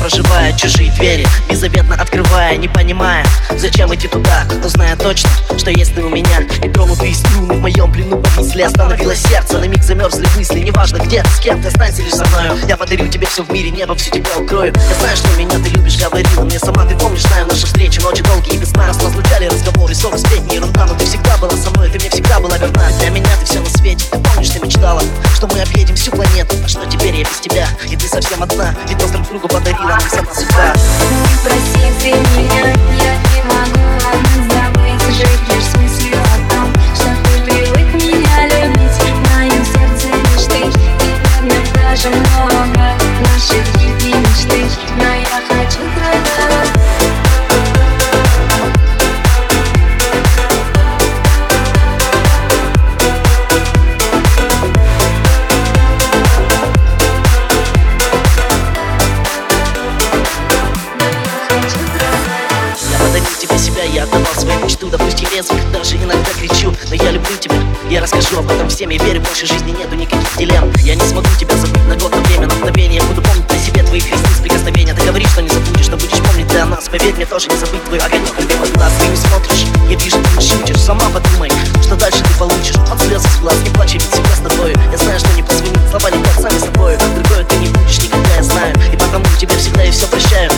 проживая чужие двери Беззаветно открывая, не понимая Зачем идти туда, но зная точно, что есть ты у меня И тронутые струны в моем плену повисли Остановилось сердце, на миг замерзли мысли Неважно где, с кем ты, останься лишь со мною. Я подарю тебе все в мире, небо всю тебя укрою Я знаю, что меня ты любишь, говорила мне сама Ты помнишь, знаю наши встречи, ночи долгие без сна. Нас разлучали разговоры, ссоры, сплетни, ерунда Но ты всегда тебя И ты совсем одна, ведь нас друг другу подарила нам сама судьба Прости ты меня, я не могу одна забыть Жить лишь с что ты привык меня любить. В моем сердце лишь ты, и нет даже много Наших и мечты, но я хочу твоего ты допусти лезвих Даже иногда кричу, но я люблю тебя Я расскажу об этом всем, я верю, больше жизни нету никаких дилемм Я не смогу тебя забыть на год, на время, на мгновение. Я буду помнить на себе твои христи с прикосновения. Ты говоришь, что не забудешь, что будешь помнить для нас. Поверь мне тоже не забыть твой огонек, любимый глаз Ты не смотришь, я вижу, ты не шутишь Сама подумай, что дальше ты получишь. От слез из глаз, не плачь, ведь всегда с тобой. Я знаю, что не позвонит, слова летят сами с тобой, Другое ты не будешь никогда, я знаю. И потому тебе всегда и все прощаю.